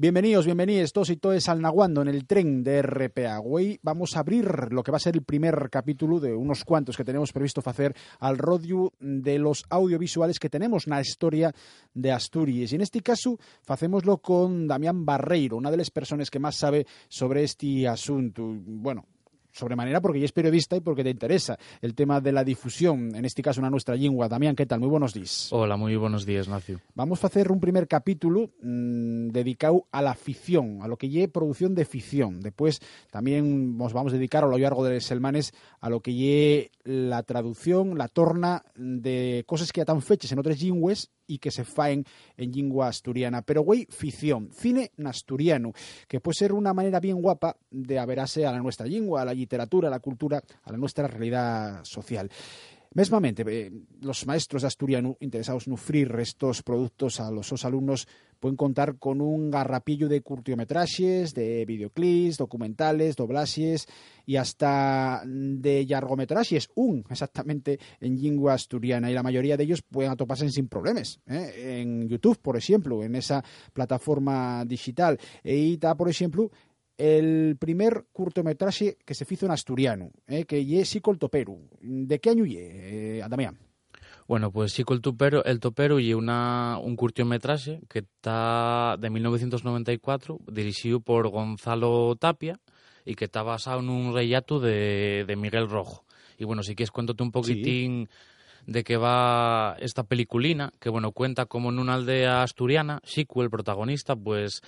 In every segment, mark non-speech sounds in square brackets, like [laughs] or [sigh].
Bienvenidos, bienvenidos todos y todas al Naguando en el tren de RPA. Hoy vamos a abrir lo que va a ser el primer capítulo de unos cuantos que tenemos previsto hacer al rodio de los audiovisuales que tenemos en la historia de Asturias. Y en este caso, hacemoslo con Damián Barreiro, una de las personas que más sabe sobre este asunto. Bueno, sobremanera porque ya es periodista y porque te interesa el tema de la difusión, en este caso en nuestra lengua. Damián, ¿qué tal? Muy buenos días. Hola, muy buenos días, Nacio. Vamos a hacer un primer capítulo mmm, dedicado a la ficción, a lo que lleve producción de ficción. Después también nos vamos a dedicar a lo largo de los semanas a lo que lleve la traducción, la torna de cosas que ya están fechas en otras lingües y que se faen en lengua asturiana. Pero, güey, ficción, cine asturiano, que puede ser una manera bien guapa de averarse a la nuestra lengua, a la literatura, a la cultura, a la nuestra realidad social. Mesmamente, eh, los maestros de asturiano interesados en ofrecer estos productos a los sus alumnos pueden contar con un garrapillo de curtiometrajes, de videoclips, documentales, doblajes y hasta de largometrajes, un exactamente en lengua asturiana. Y la mayoría de ellos pueden atoparse sin problemas. ¿eh? En YouTube, por ejemplo, en esa plataforma digital. Y está, por ejemplo, el primer cortometraje que se hizo en asturiano, eh, que ye Sico el Topero. ¿De qué año ye, eh, Damián? Bueno, pues Sico el Topero, el Topero y una, un cortometraje que está de 1994, dirigido por Gonzalo Tapia y que está basado en un relato de, de Miguel Rojo. Y bueno, si quieres cuéntate un poquitín... Sí de que va esta peliculina, que bueno, cuenta como en una aldea asturiana, Xicu, el protagonista, pues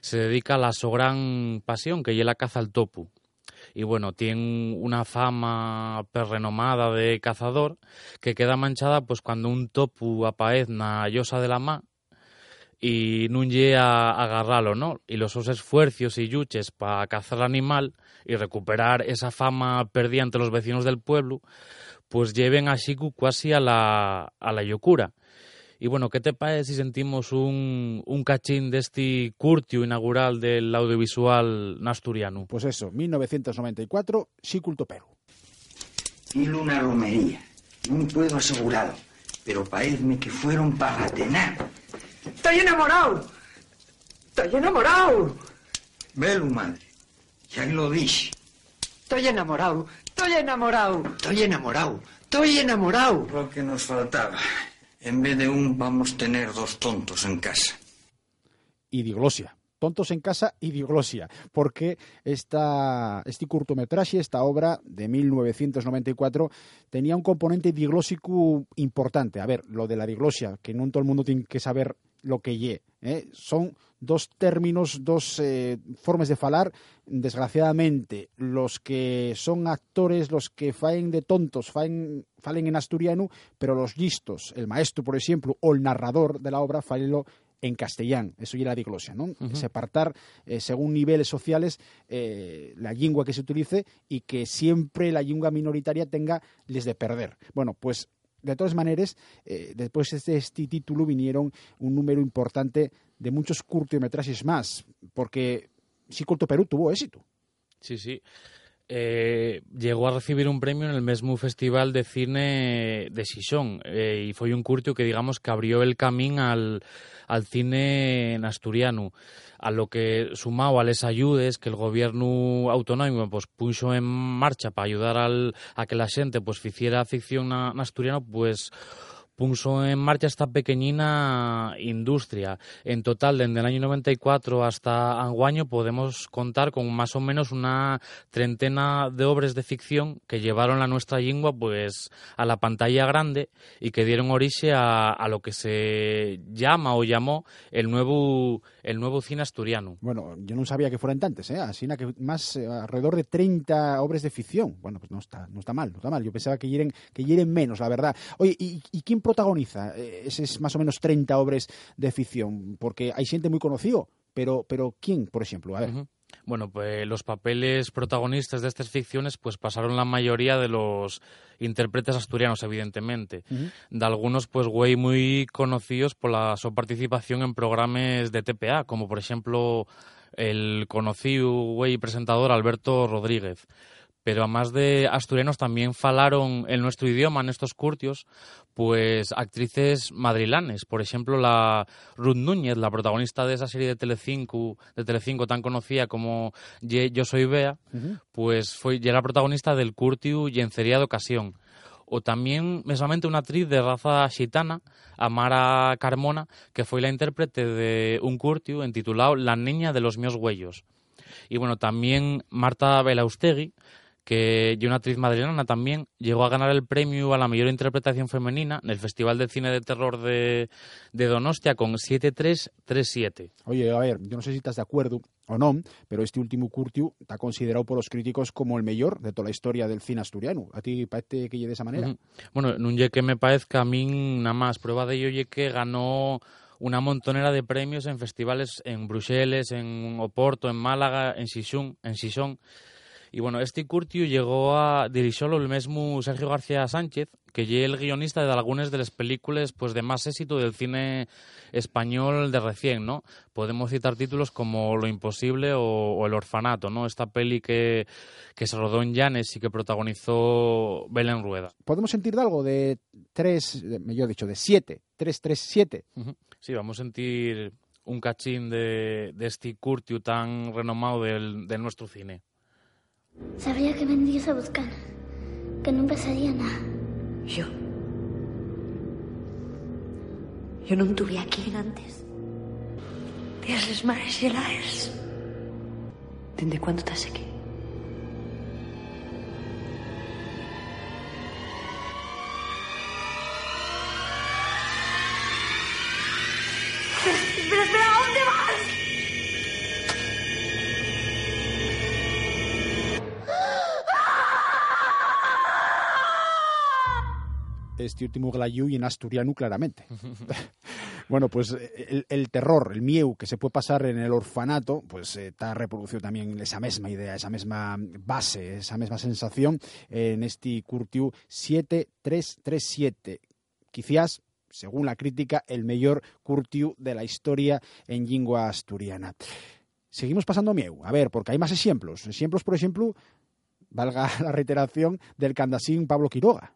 se dedica a la su gran pasión, que es la caza al topu. Y bueno, tiene una fama perrenomada de cazador que queda manchada pues cuando un topu aparece na llosa de la ma y llega a agarrarlo, ¿no? Y los sus esfuerzos y yuches para cazar al animal y recuperar esa fama perdida ante los vecinos del pueblo, pues lleven a Shiku casi a la, a la locura. Y bueno, ¿qué te parece si sentimos un, un cachín de este curtio inaugural del audiovisual asturiano? Pues eso, 1994, Shikulto Perú. Y una romería, no puedo asegurado, pero parece que fueron para tener. ¡Estoy enamorado! ¡Estoy enamorado! Velo, madre, ya lo dije. Estoy enamorado, estoy enamorado. Estoy enamorado, estoy enamorado. Lo que nos faltaba. En vez de un, vamos a tener dos tontos en casa. Y diglosia. Tontos en casa y diglosia, porque esta, este cortometraje, esta obra de 1994, tenía un componente diglósico importante. A ver, lo de la diglosia, que no todo el mundo tiene que saber lo que ye. ¿eh? Son dos términos, dos eh, formas de falar. Desgraciadamente, los que son actores, los que faen de tontos, faen, falen en asturiano, pero los listos, el maestro, por ejemplo, o el narrador de la obra, falenlo en castellán, eso ya la diglosia, ¿no? Uh -huh. Separtar eh, según niveles sociales eh, la lengua que se utilice y que siempre la lengua minoritaria tenga les de perder. Bueno, pues de todas maneras, eh, después de este título vinieron un número importante de muchos cortometrajes más, porque sí, Corto Perú tuvo éxito. Sí, sí. eh, llegou a recibir un premio en el mesmo Festival de Cine de Xixón eh, e foi un curto que, digamos, que abrió el camín al, al cine en asturiano. A lo que sumado a les ayudes que el gobierno autonómico pues, puxo en marcha para ayudar al, a que la xente pues, ficiera ficción na, na asturiano, pues puso en marcha esta pequeñina industria. En total, desde el año 94 hasta anguaño podemos contar con más o menos una treintena de obras de ficción que llevaron la nuestra lengua pues a la pantalla grande y que dieron origen a, a lo que se llama o llamó el nuevo el nuevo cine asturiano. Bueno, yo no sabía que fueran tantos, ¿eh? Así que más eh, alrededor de 30 obras de ficción. Bueno, pues no está, no está mal, no está mal. Yo pensaba que hieren, que menos, la verdad. Oye, ¿y, y quién protagoniza esos más o menos 30 obras de ficción? Porque hay gente muy conocido, pero, pero ¿quién, por ejemplo? A ver. Uh -huh. Bueno, pues los papeles protagonistas de estas ficciones pues pasaron la mayoría de los intérpretes asturianos, evidentemente. Uh -huh. De algunos, pues, güey, muy conocidos por la, su participación en programas de TPA, como por ejemplo el conocido güey presentador Alberto Rodríguez. Pero además de asturianos también falaron en nuestro idioma, en estos curtios, pues actrices madrilanes. Por ejemplo, la Ruth Núñez, la protagonista de esa serie de Telecinco, de Telecinco tan conocida como Yo soy Bea, pues fue ya la protagonista del curtiu Yencería de Ocasión o también mesamente una actriz de raza xitana, Amara Carmona, que fue la intérprete de un curtiu intitulado La niña de los míos huellos. Y bueno, también Marta Belaustegui, que y una actriz madrileña también llegó a ganar el premio a la mayor interpretación femenina en el Festival de Cine de Terror de, de Donostia con 7337. Oye, a ver, yo no sé si estás de acuerdo o no, pero este último curtiu está considerado por los críticos como el mejor de toda la historia del cine asturiano. ¿A ti parece que llegue de esa manera? Uh -huh. Bueno, no que me parezca a mí nada más. Prueba de ello que ganó una montonera de premios en festivales en Bruselas, en Oporto, en Málaga, en Sison, en Sison y bueno, este curtiu llegó a dirigirlo el mismo Sergio García Sánchez, que es el guionista de algunas de las películas pues, de más éxito del cine español de recién, ¿no? Podemos citar títulos como Lo Imposible o, El Orfanato, ¿no? Esta peli que, que se rodó en Llanes y que protagonizó Belén Rueda. ¿Podemos sentir de algo de tres, mejor dicho, de siete, tres, tres, siete? Uh -huh. Sí, vamos a sentir un cachín de, de este curtiu tan renomado del, de nuestro cine. Sabía que vendrías a buscar, que no pasaría nada. Yo. Yo no estuve aquí antes. Días les mares y el aires. ¿Desde cuándo estás aquí? Este último y en asturiano claramente. [laughs] bueno, pues el, el, terror, el miedo que se puede pasar en el orfanato, pues eh, está reproducido también esa misma idea, esa misma base, esa misma sensación en este curtiu 7337. Quizás, según la crítica, el mejor curtiu de la historia en lengua asturiana. Seguimos pasando miedo. A ver, porque hay más ejemplos. Ejemplos, por ejemplo, valga [laughs] la reiteración del candasín Pablo Quiroga.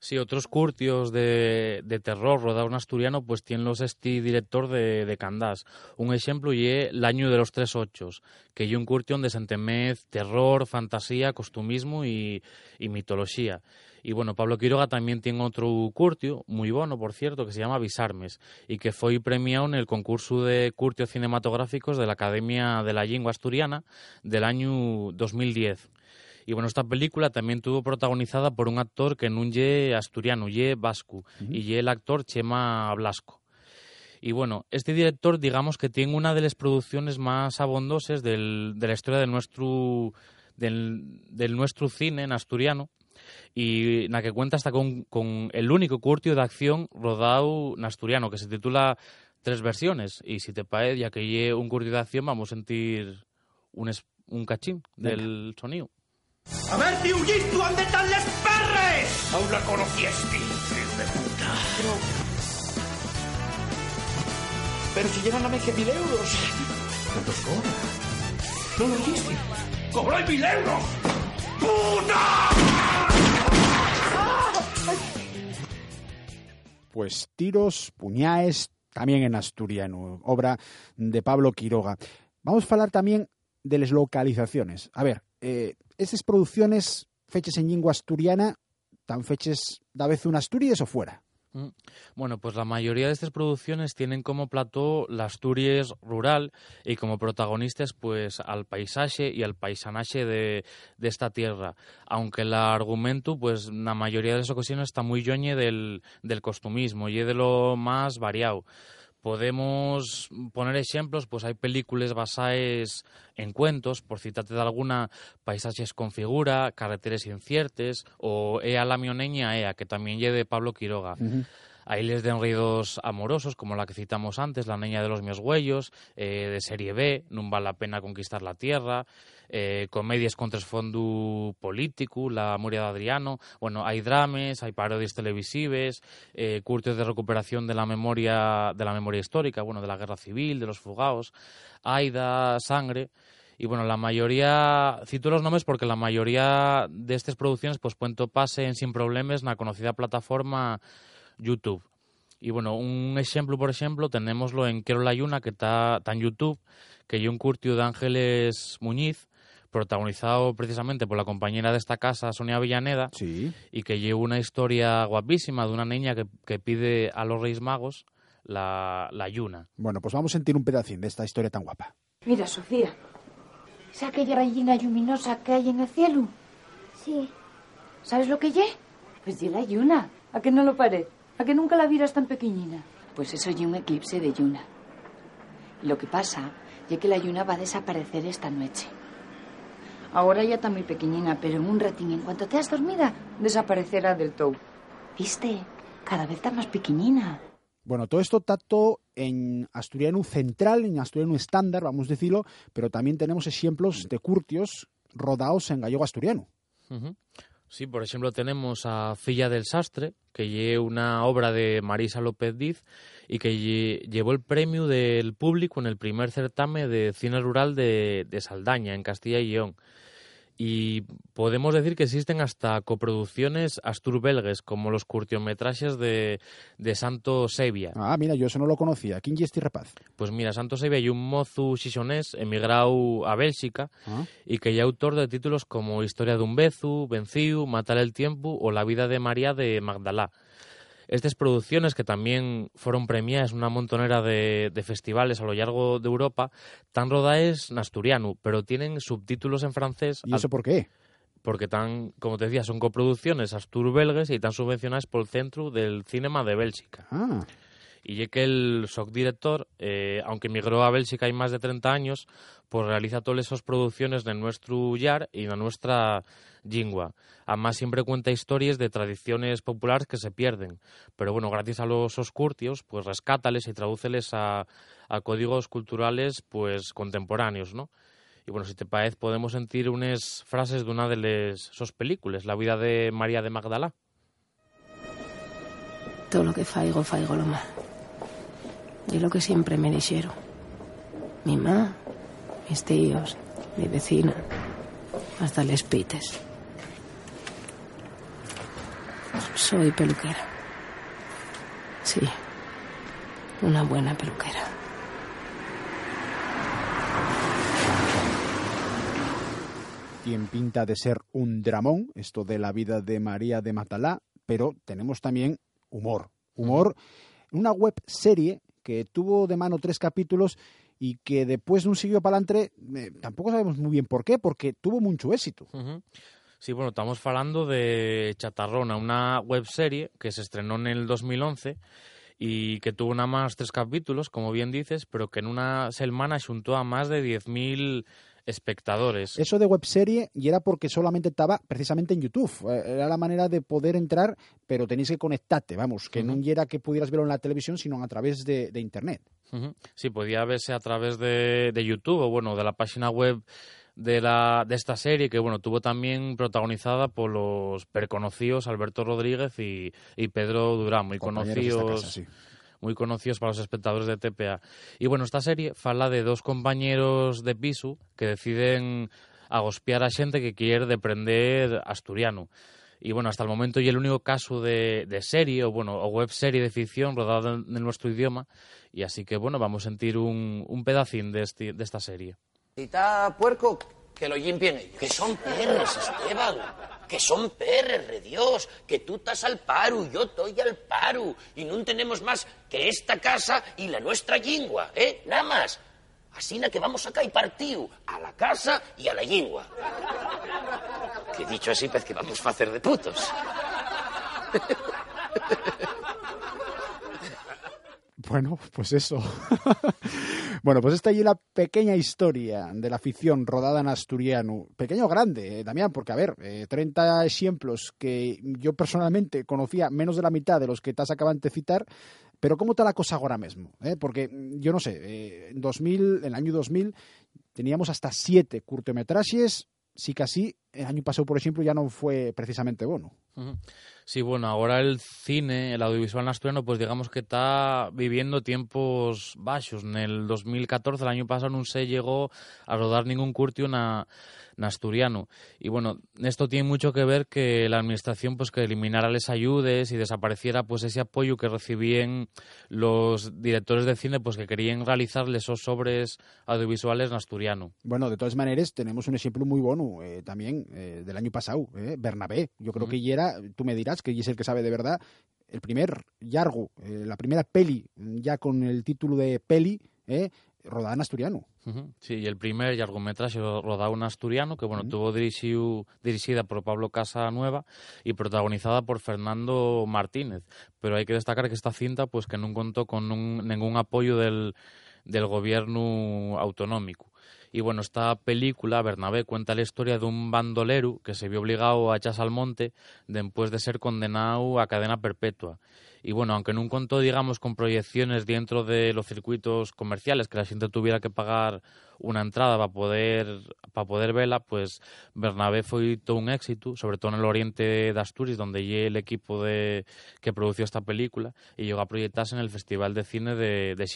Sí, otros curtios de, de terror rodados en asturiano pues tienen los este director de, de Candás. Un ejemplo y el año de los tres ochos, que y un curtio donde se entemez terror, fantasía, costumismo y, y mitología. Y bueno, Pablo Quiroga también tiene otro curtio, muy bueno, por cierto, que se llama Visarmes, y que fue premiado en el concurso de curtios cinematográficos de la Academia de la Lengua Asturiana del año 2010. Y bueno, esta película también tuvo protagonizada por un actor que no ye asturiano, ye vasco, uh -huh. y ye el actor Chema Blasco. Y bueno, este director, digamos que tiene una de las producciones más abondosas del, de la historia de nuestro, del, del nuestro cine en asturiano, y la que cuenta hasta con, con el único curtio de acción rodado en asturiano, que se titula Tres versiones. Y si te parece, ya que lleve un curtio de acción, vamos a sentir un, es, un cachín Venga. del sonido. A ver, Tiullito, ¿dónde están los perres? Aún la conocieste, hijo de puta. Pero... Pero si llegan a que mil euros. ¿Cuántos cobra? ¿No lo dijiste? ¡Cobró mil euros! ¡Puta! Pues tiros, puñaes, también en asturiano, obra de Pablo Quiroga. Vamos a hablar también de las localizaciones. A ver, eh, esas producciones fechas en lengua asturiana, tan fechas da vez un Asturias o fuera? Mm. Bueno, pues la mayoría de estas producciones tienen como plató la Asturias rural y como protagonistas pues al paisaje y al paisanaje de, de esta tierra, aunque el argumento pues la mayoría de las ocasiones está muy yoñe del, del costumismo y de lo más variado. Podemos poner ejemplos, pues hay películas basadas en cuentos, por citarte de alguna, Paisajes con figura, Carreteras inciertes o Ea la mioneña Ea, que también lleve de Pablo Quiroga. Hay les de enredos amorosos, como la que citamos antes, La niña de los míos huellos, eh, de serie B, No vale la pena conquistar la tierra, eh, comedias con trasfondo político, La Muria de Adriano, bueno, hay drames, hay parodias televisivas, eh, de recuperación de la memoria de la memoria histórica, bueno, de la guerra civil, de los fugados, Aida, Sangre, Y bueno, la mayoría, cito los nombres porque la mayoría de estas producciones pues pueden toparse en sin problemas en la conocida plataforma YouTube. Y bueno, un ejemplo, por ejemplo, tenemoslo en Quiero la Yuna, que está en YouTube, que hay un curtio de Ángeles Muñiz, protagonizado precisamente por la compañera de esta casa, Sonia Villaneda, Sí. y que lleva una historia guapísima de una niña que, que pide a los Reyes Magos la, la yuna. Bueno, pues vamos a sentir un pedacín de esta historia tan guapa. Mira, Sofía. ¿Es aquella gallina luminosa que hay en el cielo? Sí, ¿Sabes lo que ye? Pues ye la yuna. ¿A que no lo paré? ¿A que nunca la vieras tan pequeñina? Pues eso ye un eclipse de yuna. Y lo que pasa ye que la yuna va a desaparecer esta noche. Ahora ya está muy pequeñina, pero en un ratín, en cuanto te has dormida, desaparecerá del todo. ¿Viste? Cada vez está más pequeñina. Bueno, todo esto está todo en asturiano central, en asturiano estándar, vamos a decirlo, pero también tenemos ejemplos de curtios rodados en gallego asturiano. Ujú. Sí, por ejemplo, tenemos a Filla del Sastre, que lleva una obra de Marisa López Diz y que lle- llevó el premio del público en el primer certamen de cine rural de, de Saldaña, en Castilla y León. Y podemos decir que existen hasta coproducciones astur-belgues, como los curtiometrajes de, de Santo Sevilla. Ah, mira, yo eso no lo conocía. ¿Quién es este rapaz? Pues mira, Santo Sevilla y un mozu xixonés emigrado a Bélxica Ah. y que ya autor de títulos como Historia de un bezu, Venciu, Matar el tiempo o La vida de María de Magdalá. Estas producciones, que también fueron premiadas en una montonera de, de festivales a lo largo de Europa, tan rodaes en asturiano, pero tienen subtítulos en francés ¿Y eso por qué? porque tan, como te decía, son coproducciones astur-belgues y están subvencionadas por el Centro del Cinema de Bélxica. Ah, Y ya que el soc director, eh, aunque emigró a Bélgica hay más de 30 años, pues realiza todas esas producciones de nuestro yar y de nuestra lingua. Además siempre cuenta historias de tradiciones populares que se pierden. Pero bueno, gracias a los oscurtios, pues rescátales y tradúceles a, a códigos culturales pues contemporáneos, ¿no? Y bueno, si te parece, podemos sentir unas frases de una de sus películas, La vida de María de Magdalá. Todo lo que faigo, faigo lo mal. Y lo que siempre me dijeron. Mi má, mis tíos, mi vecina, hasta les pites. Soy peluquera. Sí, una buena peluquera. tiene pinta de ser un dramón, esto de la vida de María de Matalá, pero tenemos también humor. Humor, una web serie que tuvo de mano tres capítulos y que después no siguió para adelante, eh, tampoco sabemos muy bien por qué, porque tuvo mucho éxito. Sí, bueno, estamos hablando de Chatarrona, una webserie que se estrenó en el 2011 y que tuvo nada más tres capítulos, como bien dices, pero que en una semana juntó a más de 10.000 espectadores. Eso de webserie y era porque solamente estaba precisamente en YouTube. Eh, Era la manera de poder entrar, pero tenéis que conectarte, vamos, que no era que pudieras verlo en la televisión, sino a través de, de Internet. Sí, podía verse a través de, de YouTube o bueno, de la página web de, la, de esta serie, que bueno, tuvo también protagonizada por los perconocidos Alberto Rodríguez y, y Pedro Durán, muy Compañeros conocidos. casa, sí. moi conocidos para os espectadores de TPA. E, bueno, esta serie fala de dos compañeros de piso que deciden agospiar a xente que quer deprender asturiano. Y bueno, hasta el momento y el único caso de, de, serie o bueno, o web serie de ficción rodada en, en nuestro idioma. Y así que bueno, vamos a sentir un, un pedacín de, este, de esta serie. Si está puerco, que lo limpien ellos. Que son perros, Esteban. Que son perres, re Dios. Que tú estás al paro, yo estoy al paro. Y no tenemos más que esta casa y la nuestra lingua, ¿eh? Nada más. Así na que vamos acá y partido a la casa y a la lingua. Que dicho así, pues que vamos a hacer de putos. [laughs] Bueno, pues eso. [laughs] bueno, pues esta es la pequeña historia de la ficción rodada en asturiano. Pequeño o grande, eh, Damián, porque a ver, eh, 30 ejemplos que yo personalmente conocía menos de la mitad de los que te has acabado de citar, pero ¿cómo está la cosa ahora mismo? eh? Porque mm, yo no sé, eh, en 2000, en el año 2000 teníamos hasta siete cortometrajes, sí casi el año pasado, por ejemplo, ya no fue precisamente bueno. Sí, bueno, ahora el cine, el audiovisual asturiano, pues digamos que está viviendo tiempos bajos. En el 2014, el año pasado, no se llegó a rodar ningún curtio na, asturiano. Y bueno, esto tiene mucho que ver que la administración pues que eliminara las ayudas y desapareciera pues ese apoyo que recibían los directores de cine pues que querían realizarles esos sobres audiovisuales en asturiano. Bueno, de todas maneras, tenemos un ejemplo muy bueno eh, también eh, del año pasado, eh, Bernabé. Yo creo que ya era, tú me dirás que es el que sabe de verdad, el primer Yargo, eh, la primera peli, ya con el título de peli, eh, rodada en asturiano. Sí, y el primer largometraje rodado en asturiano, que bueno, tuvo dirigida por Pablo Casanueva y protagonizada por Fernando Martínez. Pero hay que destacar que esta cinta, pues que no contó con ningún apoyo del, del gobierno autonómico. Y bueno, esta película, Bernabé, cuenta la historia de un bandolero que se vio obligado a echarse al monte después de ser condenado a cadena perpetua. Y bueno, aunque no contó, digamos, con proyecciones dentro de los circuitos comerciales, que la gente tuviera que pagar una entrada para poder, para poder verla, pues Bernabé fue todo un éxito, sobre todo en el oriente de Asturias, donde llegué el equipo de, que produjo esta película y llegó a proyectarse en el Festival de Cine de, de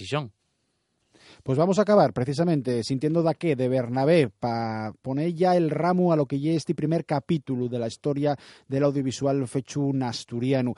pues vamos a acabar precisamente sintiendo da que de Bernabé para poner ya el ramo a lo que ya este primer capítulo de la historia del audiovisual fechu asturiano.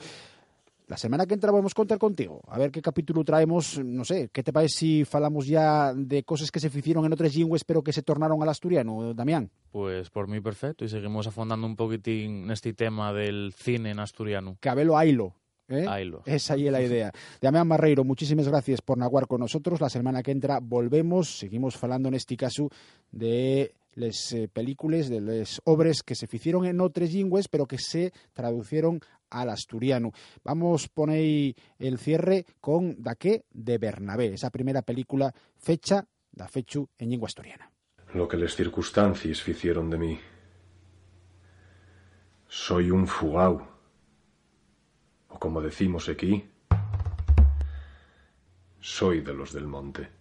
La semana que entra vamos a contar contigo, a ver qué capítulo traemos, no sé, ¿qué te parece si falamos ya de cosas que se hicieron en otras lingües pero que se tornaron al asturiano, Damián? Pues por mí perfecto, y seguimos afondando un poquitín en este tema del cine en asturiano. Cabelo Ailo. ¿Eh? Esa ahí es la idea. Damián Marreiro, muchísimas gracias por naguar con nosotros. La semana que entra volvemos, seguimos falando en este caso de las eh, películas, de las obras que se hicieron en otras lingües, pero que se traducieron al asturiano. Vamos a poner el cierre con Daqué de Bernabé, esa primera película fecha, da fechu en lengua asturiana. Lo que las circunstancias hicieron de mí. Soy un fugao o como decimos aquí, soy de los del monte.